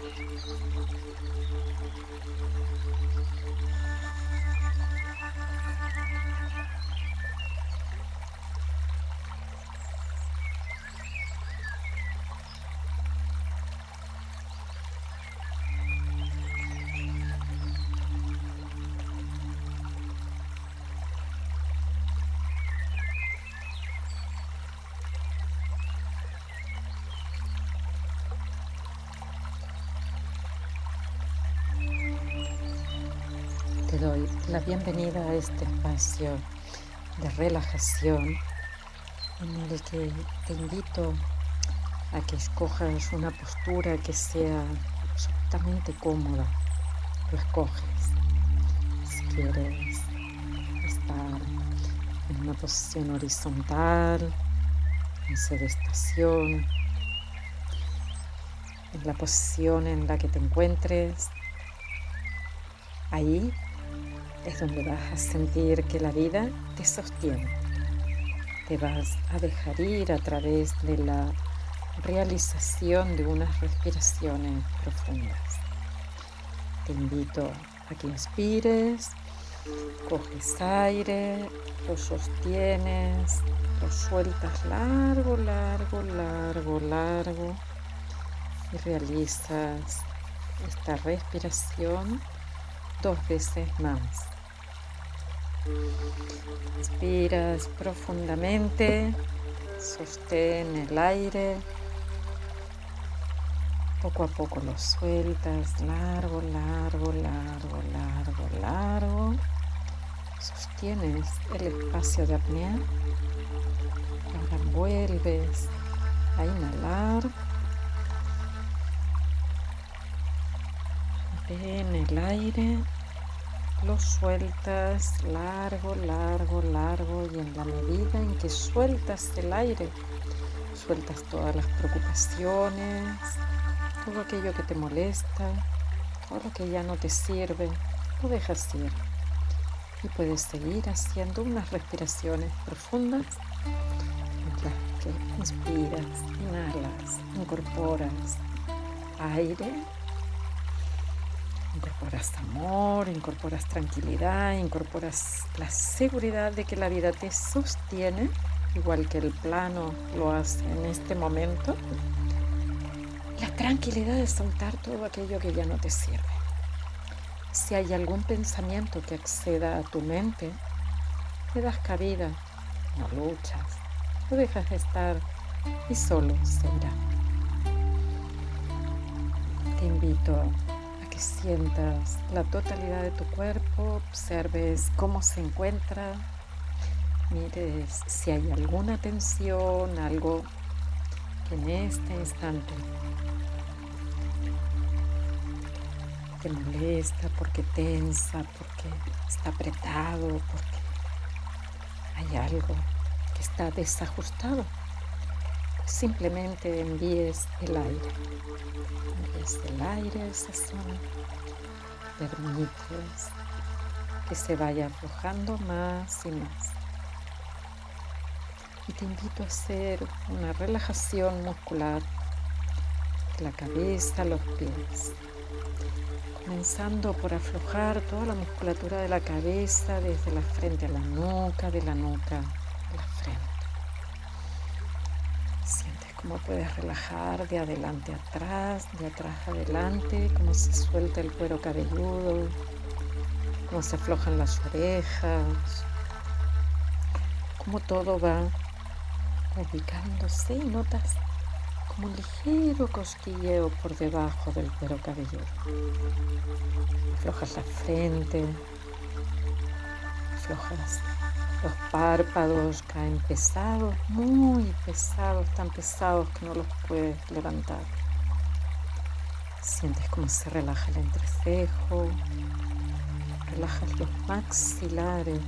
Thank you. Doy la bienvenida a este espacio de relajación en el que te invito a que escojas una postura que sea absolutamente cómoda. Lo escoges. Si quieres estar en una posición horizontal, en sedestación, en la posición en la que te encuentres, ahí es donde vas a sentir que la vida te sostiene. Te vas a dejar ir a través de la realización de unas respiraciones profundas. Te invito a que inspires, coges aire, lo sostienes, lo sueltas largo, largo, largo, largo y realizas esta respiración dos veces más. Inspiras profundamente, sostén el aire, poco a poco lo sueltas, largo, largo, largo, largo, largo. Sostienes el espacio de apnea. Ahora vuelves a inhalar. en el aire lo sueltas largo, largo, largo y en la medida en que sueltas el aire, sueltas todas las preocupaciones, todo aquello que te molesta, todo lo que ya no te sirve, lo dejas ir. Y puedes seguir haciendo unas respiraciones profundas mientras que inspiras, inhalas, incorporas aire Incorporas amor, incorporas tranquilidad, incorporas la seguridad de que la vida te sostiene, igual que el plano lo hace en este momento. La tranquilidad de soltar todo aquello que ya no te sirve. Si hay algún pensamiento que acceda a tu mente, le das cabida, no luchas, lo dejas de estar y solo se irá. Te invito a sientas la totalidad de tu cuerpo, observes cómo se encuentra, mires si hay alguna tensión, algo que en este instante te molesta, porque tensa, porque está apretado, porque hay algo que está desajustado simplemente envíes el aire. Envíes el aire a esa zona. Permites que se vaya aflojando más y más. Y te invito a hacer una relajación muscular de la cabeza a los pies. Comenzando por aflojar toda la musculatura de la cabeza desde la frente a la nuca, de la nuca a la frente. Sientes cómo puedes relajar de adelante atrás, de atrás adelante, cómo se suelta el cuero cabelludo, cómo se aflojan las orejas, cómo todo va ubicándose y notas como un ligero cosquilleo por debajo del cuero cabelludo. Aflojas la frente, aflojas los párpados caen pesados, muy pesados, tan pesados que no los puedes levantar. Sientes cómo se relaja el entrecejo, relajas los maxilares,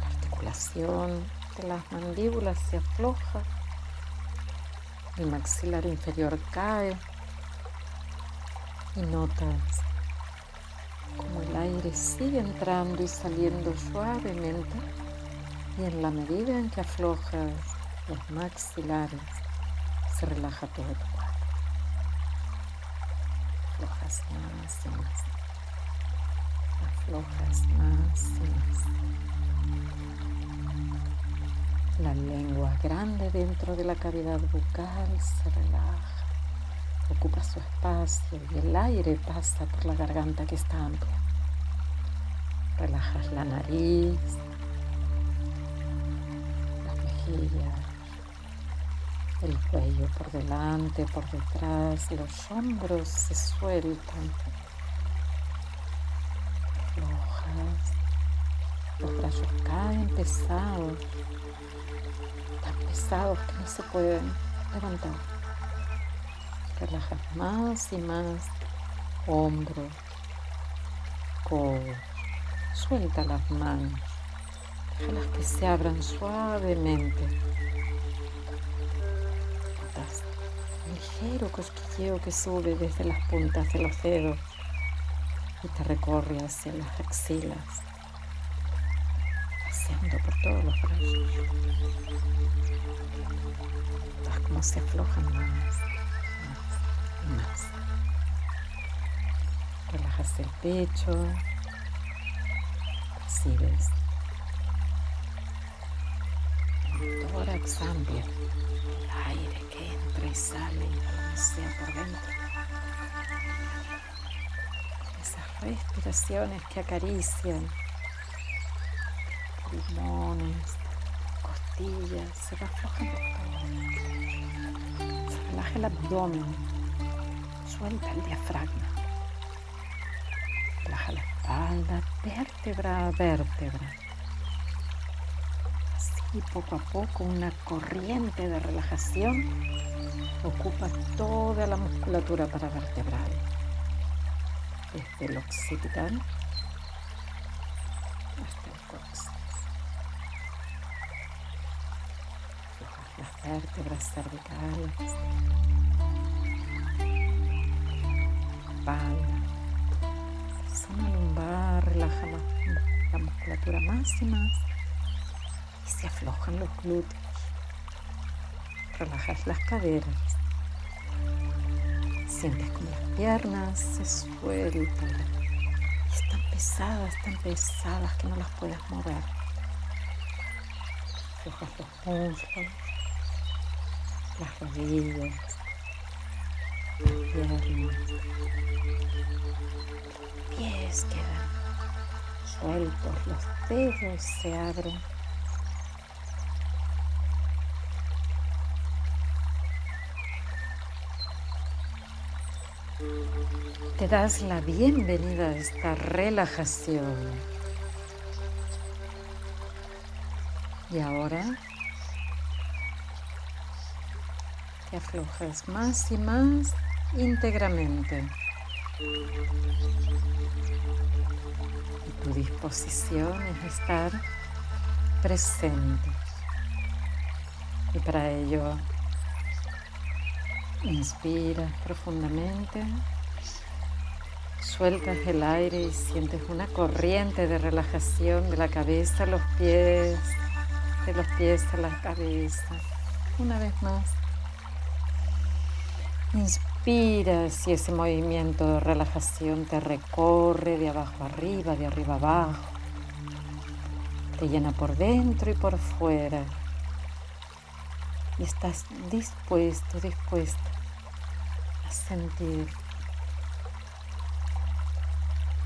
la articulación de las mandíbulas se afloja, el maxilar inferior cae y notas aire sigue entrando y saliendo suavemente y en la medida en que aflojas los maxilares se relaja todo tu cuerpo. Aflojas más y más. Aflojas más y más. La lengua grande dentro de la cavidad bucal se relaja ocupa su espacio y el aire pasa por la garganta que está amplia. Relajas la nariz, las mejillas, el cuello por delante, por detrás, los hombros se sueltan, flojas, los brazos caen pesados, tan pesados que no se pueden levantar. Relajas más y más hombro, codo. Suelta las manos. Déjalas que se abran suavemente. Notas un ligero cosquilleo que sube desde las puntas de los dedos y te recorre hacia las axilas, paseando por todos los brazos. Notas cómo se aflojan más más. Relajas el pecho, percibes el tórax amplio, el aire que entra y sale y sea por dentro. Esas respiraciones que acarician pulmones, costillas, se va aflojando todo. Se relaja el abdomen Suelta el diafragma. Relaja la espalda, vértebra a vértebra. Así poco a poco una corriente de relajación ocupa toda la musculatura paravertebral. Desde el occipital coxis. las vértebras cervicales, lumbar, relaja la, musculatura más y más se aflojan los glúteos. Relajas las caderas. Sientes como las piernas se sueltan están pesadas, tan pesadas que no las puedes mover. Aflojas los muslos las rodillas, piernas, pies quedan los dedos se abren. Te das la bienvenida a esta relajación. Y ahora te aflojas más y más íntegramente. Y tu disposición es estar presente. Y para ello, inspiras profundamente, sueltas el aire y sientes una corriente de relajación de la cabeza a los pies, de los pies a la cabeza. Una vez más. Inspiras y ese movimiento de relajación te recorre de abajo arriba, de arriba abajo. Te llena por dentro y por fuera. Y estás dispuesto, dispuesta a sentir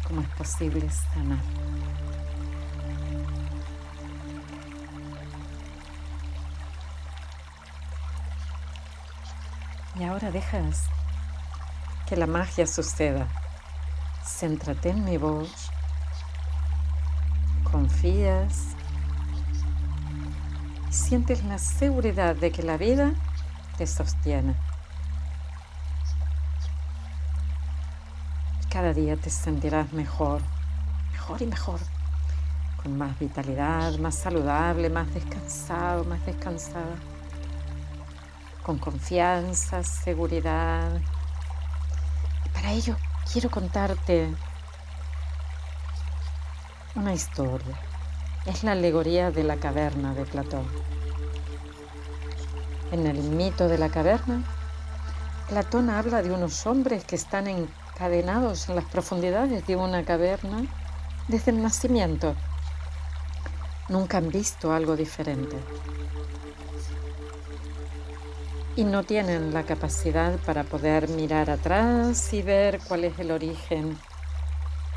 cómo es posible sanar. Y ahora dejas que la magia suceda. Céntrate en mi voz. Confías. Y sientes la seguridad de que la vida te sostiene. Cada día te sentirás mejor, mejor y mejor, con más vitalidad, más saludable, más descansado, más descansada con confianza, seguridad. Para ello quiero contarte una historia. Es la alegoría de la caverna de Platón. En el mito de la caverna, Platón habla de unos hombres que están encadenados en las profundidades de una caverna desde el nacimiento. Nunca han visto algo diferente y no tienen la capacidad para poder mirar atrás y ver cuál es el origen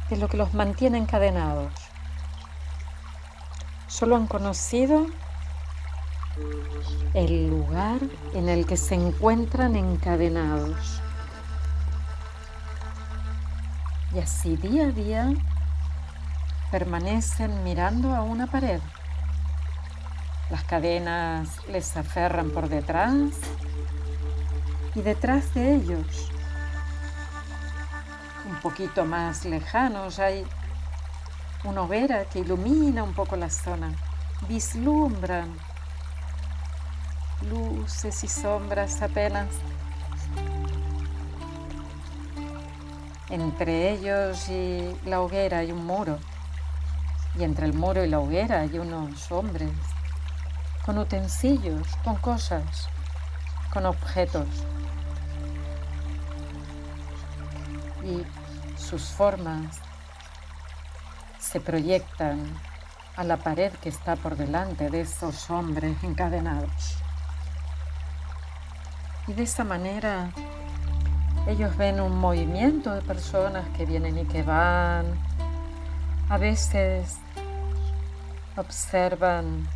de lo que los mantiene encadenados. Solo han conocido el lugar en el que se encuentran encadenados. Y así día a día permanecen mirando a una pared. Las cadenas les aferran por detrás y detrás de ellos, un poquito más lejanos, hay una hoguera que ilumina un poco la zona. Vislumbran luces y sombras apenas. Entre ellos y la hoguera hay un muro. Y entre el muro y la hoguera hay unos hombres con utensilios, con cosas, con objetos. Y sus formas se proyectan a la pared que está por delante de esos hombres encadenados. Y de esa manera ellos ven un movimiento de personas que vienen y que van. A veces observan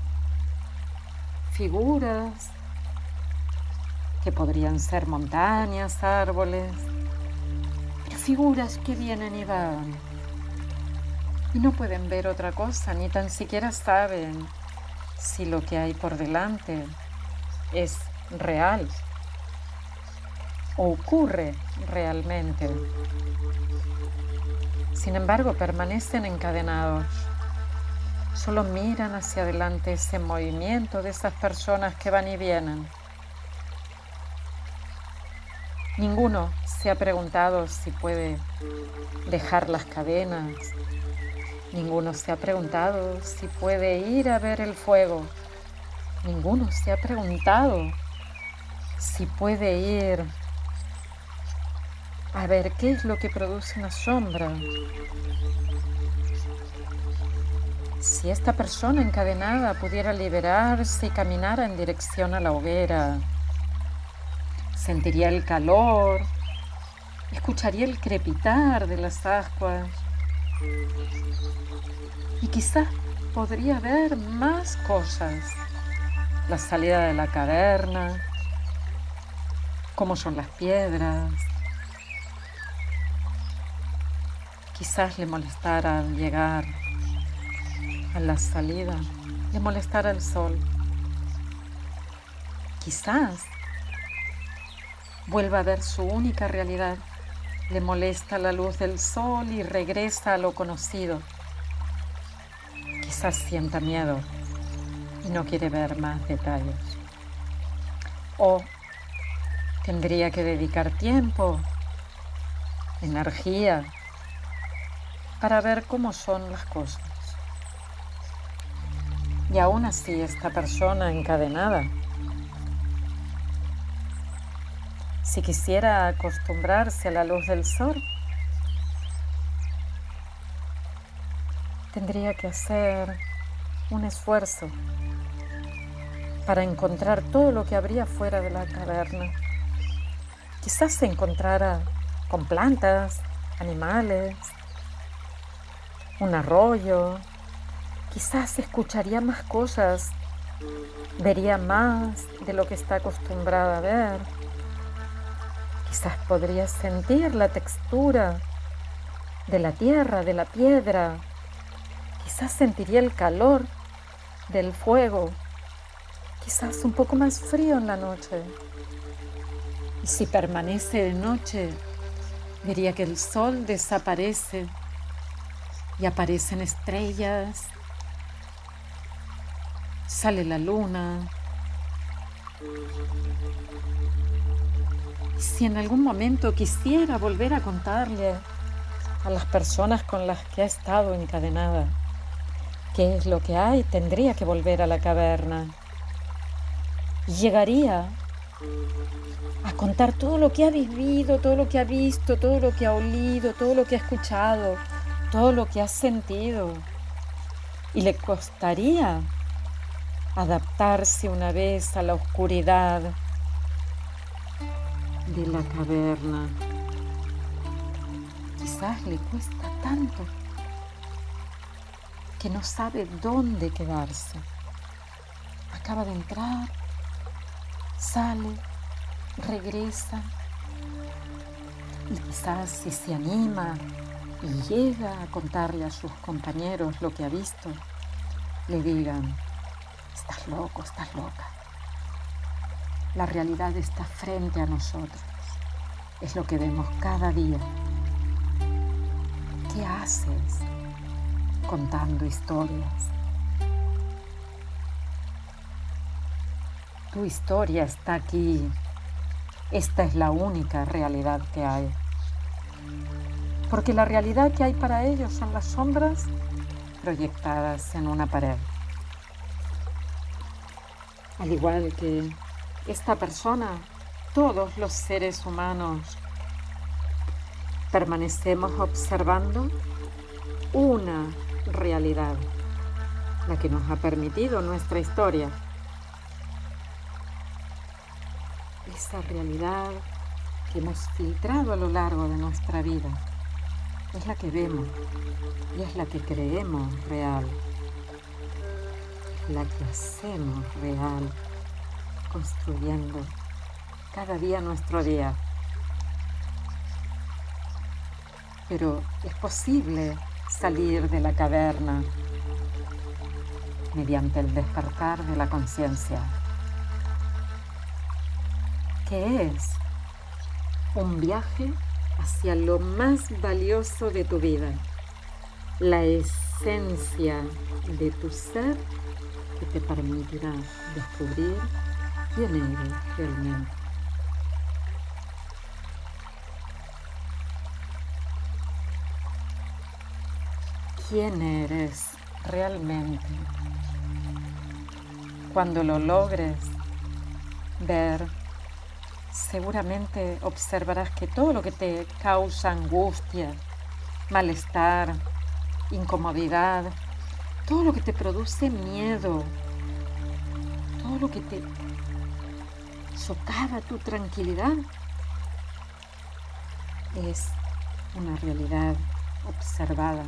figuras que podrían ser montañas, árboles, figuras que vienen y van. Y no pueden ver otra cosa, ni tan siquiera saben si lo que hay por delante es real o ocurre realmente. Sin embargo, permanecen encadenados Solo miran hacia adelante ese movimiento de esas personas que van y vienen. Ninguno se ha preguntado si puede dejar las cadenas. Ninguno se ha preguntado si puede ir a ver el fuego. Ninguno se ha preguntado si puede ir a ver qué es lo que produce una sombra. Si esta persona encadenada pudiera liberarse y caminara en dirección a la hoguera, sentiría el calor, escucharía el crepitar de las ascuas y quizás podría ver más cosas. La salida de la caverna, cómo son las piedras. Quizás le molestara llegar a la salida, le molestara el sol. Quizás vuelva a ver su única realidad, le molesta la luz del sol y regresa a lo conocido. Quizás sienta miedo y no quiere ver más detalles. O tendría que dedicar tiempo, energía, para ver cómo son las cosas. Y aún así esta persona encadenada, si quisiera acostumbrarse a la luz del sol, tendría que hacer un esfuerzo para encontrar todo lo que habría fuera de la caverna. Quizás se encontrara con plantas, animales, un arroyo, quizás escucharía más cosas, vería más de lo que está acostumbrada a ver, quizás podría sentir la textura de la tierra, de la piedra, quizás sentiría el calor del fuego, quizás un poco más frío en la noche. Y si permanece de noche, diría que el sol desaparece y aparecen estrellas, sale la luna. Si en algún momento quisiera volver a contarle a las personas con las que ha estado encadenada qué es lo que hay, tendría que volver a la caverna. Llegaría a contar todo lo que ha vivido, todo lo que ha visto, todo lo que ha olido, todo lo que ha escuchado, todo lo que ha sentido. Y le costaría adaptarse una vez a la oscuridad de la caverna. Quizás le cuesta tanto que no sabe dónde quedarse. Acaba de entrar, sale, regresa. Y quizás si se anima y llega a contarle a sus compañeros lo que ha visto, le digan, estás loco, estás loca. La realidad está frente a nosotros. Es lo que vemos cada día. ¿Qué haces contando historias? Tu historia está aquí. Esta es la única realidad que hay. Porque la realidad que hay para ellos son las sombras proyectadas en una pared. Al igual que esta persona, todos los seres humanos permanecemos observando una realidad, la que nos ha permitido nuestra historia. esa realidad que hemos filtrado a lo largo de nuestra vida es la que vemos y es la que creemos real, la que hacemos real, construyendo cada día nuestro día. Pero es posible salir de la caverna mediante el despertar de la conciencia que es un viaje hacia lo más valioso de tu vida, la esencia de tu ser que te permitirá descubrir quién eres realmente. quién eres realmente. Cuando lo logres ver, seguramente observarás que todo lo que te causa angustia, malestar, incomodidad, todo lo que te produce miedo, todo lo que te socava tu tranquilidad, es una realidad observada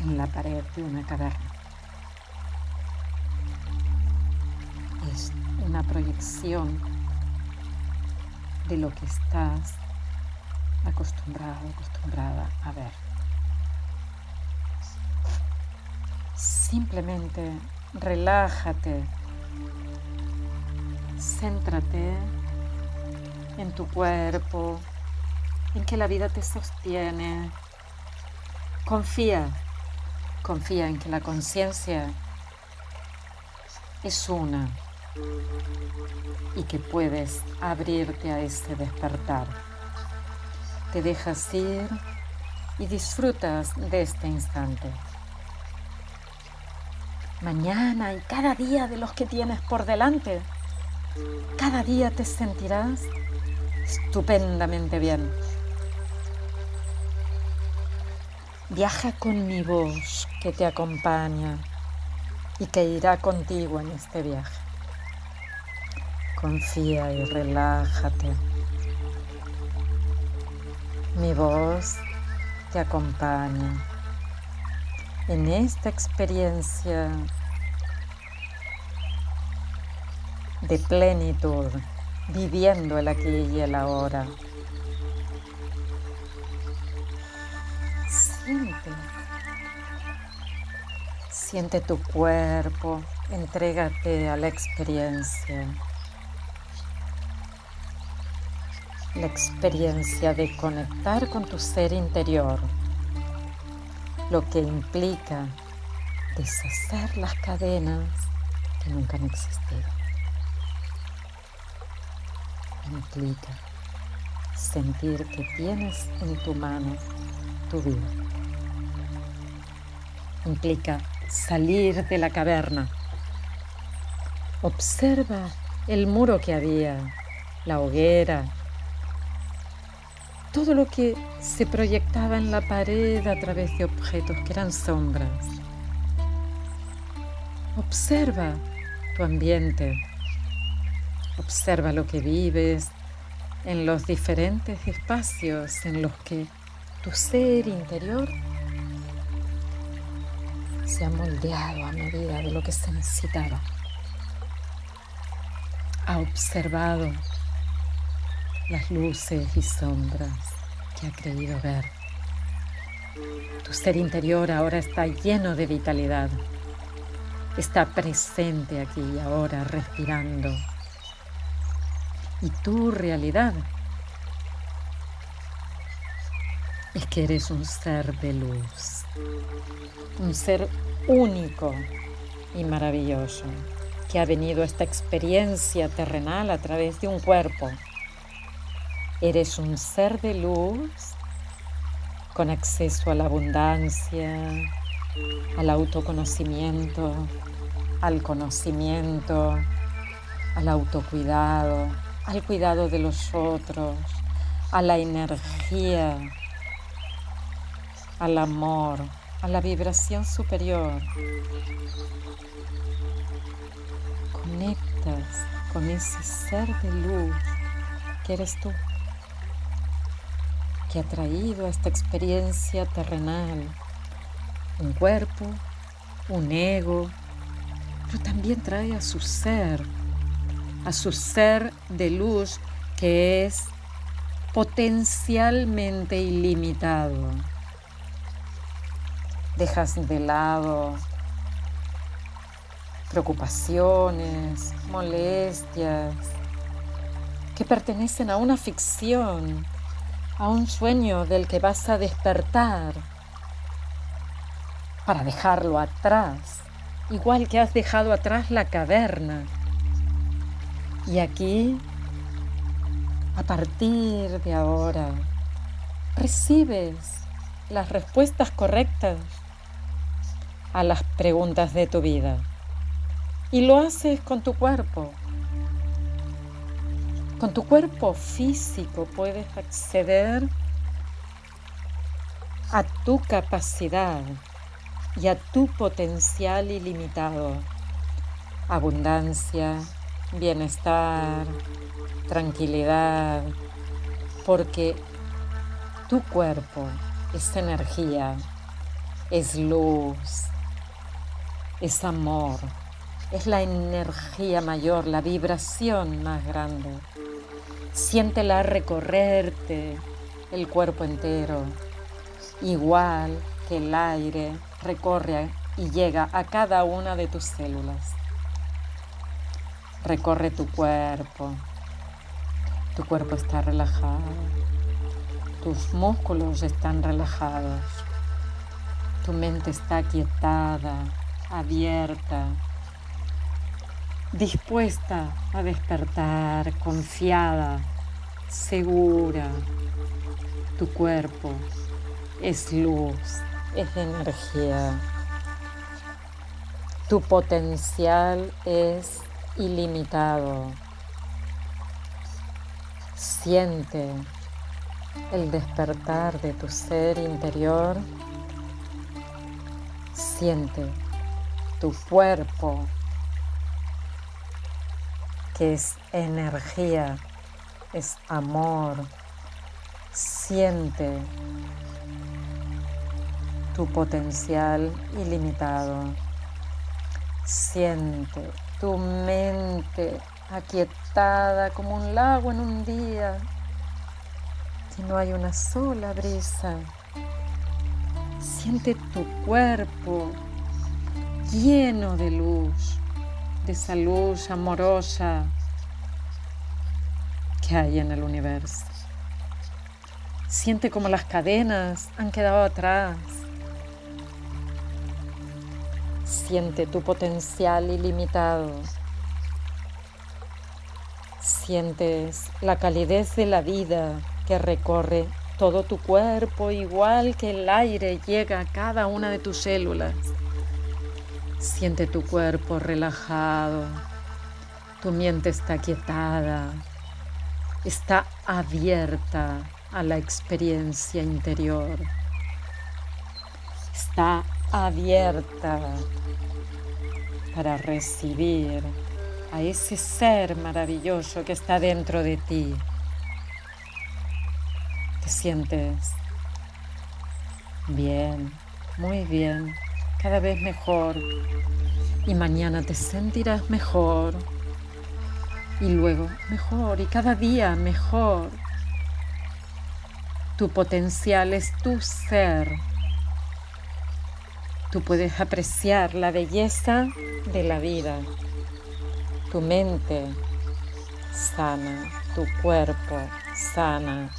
en la pared de una caverna. Es una proyección de lo que estás acostumbrado, acostumbrada a ver. Simplemente relájate, céntrate en tu cuerpo, en que la vida te sostiene. Confía Confía en que la conciencia es una y que puedes abrirte a ese despertar. Te dejas ir y disfrutas de este instante. Mañana y cada día de los que tienes por delante, cada día te sentirás estupendamente bien. Viaja con mi voz que te acompaña y que irá contigo en este viaje. Confía y relájate. Mi voz te acompaña en esta experiencia de plenitud, viviendo el aquí y el ahora. Siente. Siente tu cuerpo, entrégate a la experiencia. La experiencia de conectar con tu ser interior, lo que implica deshacer las cadenas que nunca han existido. Implica sentir que tienes en tu mano tu vida implica salir de la caverna. Observa el muro que había, la hoguera, todo lo que se proyectaba en la pared a través de objetos que eran sombras. Observa tu ambiente, observa lo que vives en los diferentes espacios en los que tu ser interior se ha moldeado a medida de lo que se necesitaba. Ha observado las luces y sombras que ha creído ver. Tu ser interior ahora está lleno de vitalidad. Está presente aquí y ahora, respirando. Y tu realidad es que eres un ser de luz, un ser único y maravilloso, que ha venido a esta experiencia terrenal a través de un cuerpo. Eres un ser de luz con acceso a la abundancia, al autoconocimiento, al conocimiento, al autocuidado, al cuidado de los otros, a la energía al amor, a la vibración superior. Conectas con ese ser de luz que eres tú, que ha traído a esta experiencia terrenal un cuerpo, un ego, pero también trae a su ser, a su ser de luz que es potencialmente ilimitado dejas de lado preocupaciones, molestias, que pertenecen a una ficción, a un sueño del que vas a despertar. para dejarlo atrás, igual que has dejado atrás la caverna. Y aquí, a partir de ahora, recibes las respuestas correctas a las preguntas de tu vida. Y lo haces con tu cuerpo. Con tu cuerpo físico puedes acceder a tu capacidad y a tu potencial ilimitado. Abundancia, bienestar, tranquilidad, porque tu cuerpo es energía, es luz, es amor, es la energía mayor, la vibración más grande. Siéntela recorrerte el cuerpo entero, igual que el aire recorre y llega a cada una de tus células. Recorre tu cuerpo. Tu cuerpo está relajado. Tus músculos están relajados. Tu mente está quietada, abierta, dispuesta a despertar, confiada, segura. Tu cuerpo es luz, es energía. Tu potencial es ilimitado. Siente el despertar de tu ser interior. Siente tu cuerpo, que es energía, es amor. Siente tu potencial ilimitado. Siente tu mente aquietada como un lago en un día, que no hay una sola brisa. Siente tu cuerpo lleno de luz, de esa luz amorosa que hay en el universo. Siente como las cadenas han quedado atrás Siente tu potencial ilimitado. Sientes la calidez de la vida que recorre todo tu cuerpo igual que el aire llega a cada una de tus células. Siente tu cuerpo relajado, tu mente está quietada, está abierta a la experiencia interior, está abierta para recibir a ese ser maravilloso que está dentro de ti. Te sientes bien, muy bien, cada vez mejor. Y mañana te sentirás mejor. Y luego mejor. Y cada día mejor. Tu potencial es tu ser Tú puedes apreciar la belleza de la vida. Tu mente sana, tu cuerpo sana,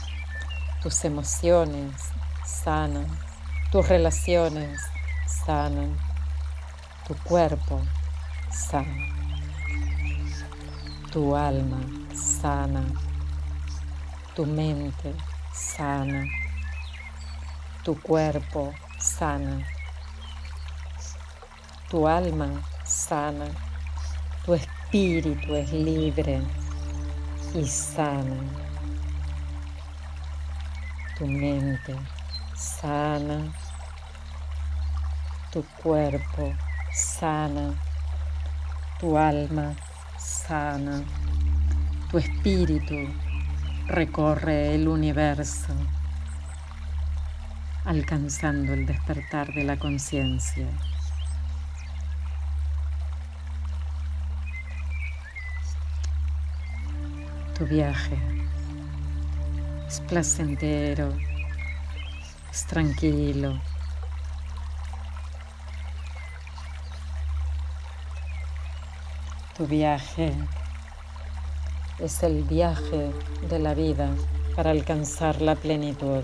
tus emociones sanan, tus relaciones sanan, tu cuerpo sana, tu alma sana, tu mente sana, tu cuerpo sana tu alma sana, tu espíritu es libre y sana, tu mente sana, tu cuerpo sana, tu alma sana, tu espíritu recorre el universo alcanzando el despertar de la conciencia. Tu viaje es placentero, es tranquilo. Tu viaje es el viaje de la vida para alcanzar la plenitud.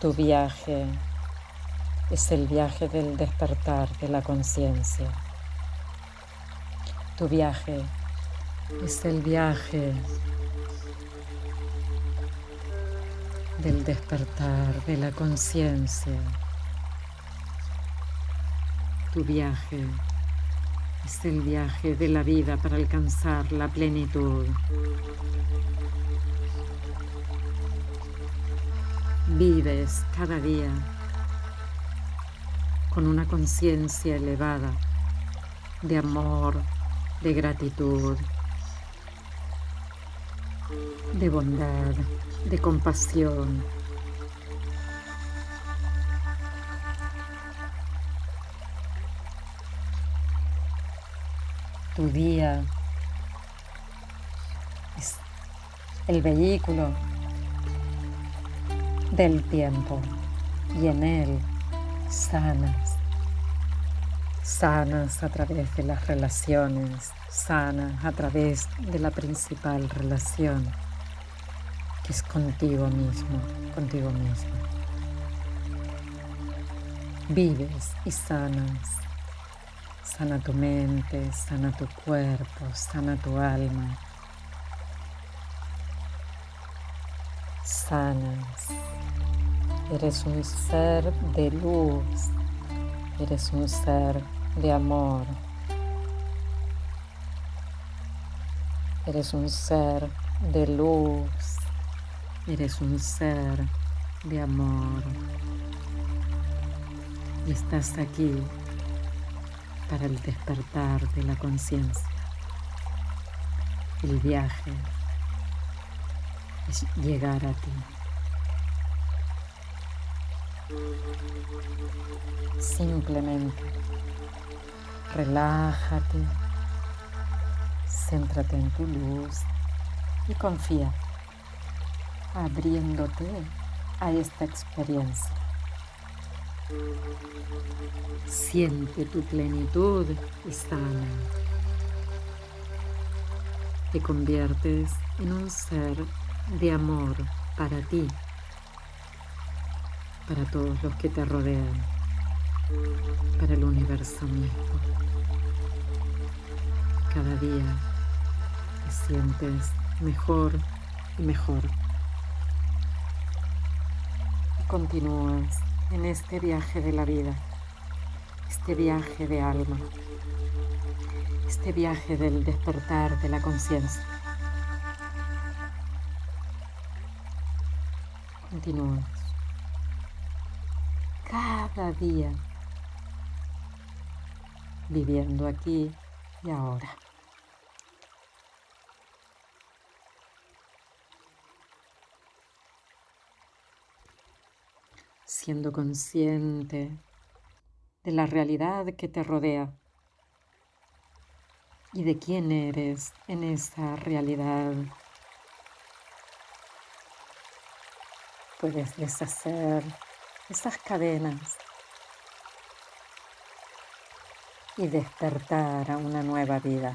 Tu viaje es el viaje del despertar de la conciencia. Tu viaje es el viaje del despertar de la conciencia. Tu viaje es el viaje de la vida para alcanzar la plenitud. Vives cada día con una conciencia elevada de amor, de gratitud, de bondad, de compasión. Tu día es el vehículo del tiempo y en él sanas, sanas a través de las relaciones, sanas a través de la principal relación, que es contigo mismo, contigo mismo. Vives y sanas, sana tu mente, sana tu cuerpo, sana tu alma. Sanas Eres un ser de luz, eres un ser de amor, eres un ser de luz, eres un ser de amor. Y estás aquí para el despertar de la conciencia. El viaje es llegar a ti. Simplemente relájate, céntrate en tu luz y confía, abriéndote a esta experiencia. Siente tu plenitud y sana. Te conviertes en un ser de amor para ti para todos los que te rodean, para el universo mismo. Cada día te sientes mejor y mejor. Y continúas en este viaje de la vida, este viaje de alma, este viaje del despertar de la conciencia. Continúas cada día, viviendo aquí y ahora. Siendo consciente de la realidad que te rodea y de quién eres en esa realidad. Puedes deshacer esas cadenas y despertar a una nueva vida.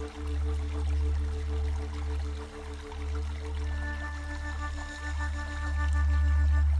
Thank you.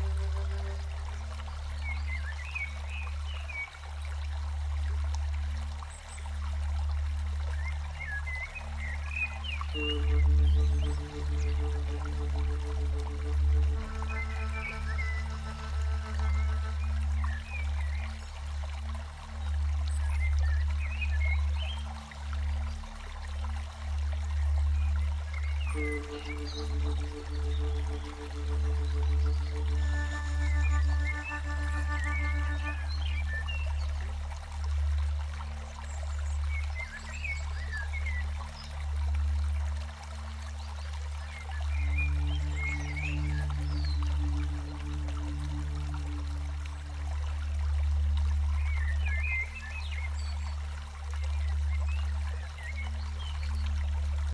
Thank you.